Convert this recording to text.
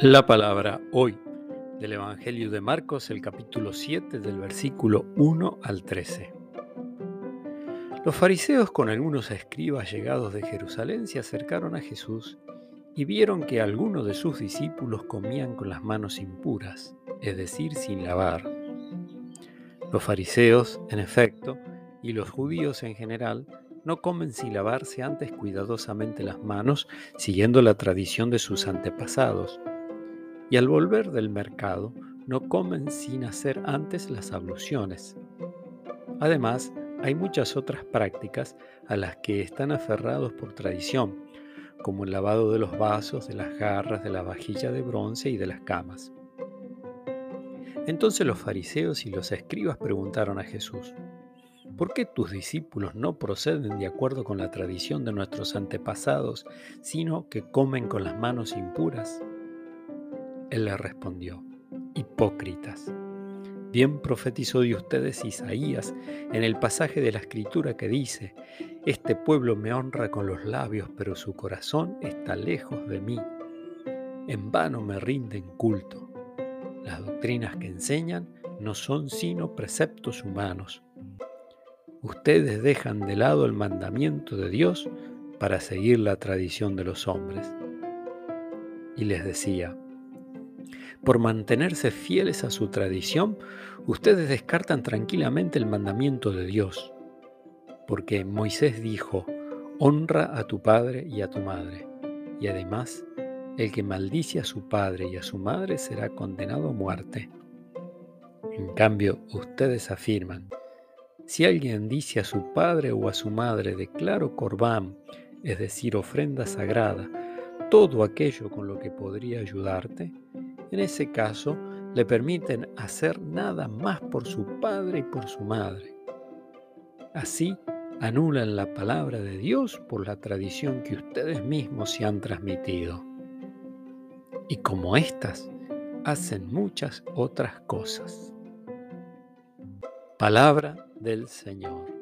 La palabra hoy del Evangelio de Marcos, el capítulo 7 del versículo 1 al 13. Los fariseos con algunos escribas llegados de Jerusalén se acercaron a Jesús y vieron que algunos de sus discípulos comían con las manos impuras, es decir, sin lavar. Los fariseos, en efecto, y los judíos en general, no comen sin lavarse antes cuidadosamente las manos, siguiendo la tradición de sus antepasados y al volver del mercado no comen sin hacer antes las abluciones. Además, hay muchas otras prácticas a las que están aferrados por tradición, como el lavado de los vasos, de las garras, de la vajilla de bronce y de las camas. Entonces los fariseos y los escribas preguntaron a Jesús, ¿por qué tus discípulos no proceden de acuerdo con la tradición de nuestros antepasados, sino que comen con las manos impuras? Él le respondió, Hipócritas, bien profetizó de ustedes Isaías en el pasaje de la escritura que dice, Este pueblo me honra con los labios, pero su corazón está lejos de mí. En vano me rinden culto. Las doctrinas que enseñan no son sino preceptos humanos. Ustedes dejan de lado el mandamiento de Dios para seguir la tradición de los hombres. Y les decía, por mantenerse fieles a su tradición, ustedes descartan tranquilamente el mandamiento de Dios. Porque Moisés dijo, honra a tu padre y a tu madre. Y además, el que maldice a su padre y a su madre será condenado a muerte. En cambio, ustedes afirman, si alguien dice a su padre o a su madre, declaro corbán, es decir, ofrenda sagrada, todo aquello con lo que podría ayudarte, en ese caso le permiten hacer nada más por su padre y por su madre. Así anulan la palabra de Dios por la tradición que ustedes mismos se han transmitido. Y como estas, hacen muchas otras cosas. Palabra del Señor.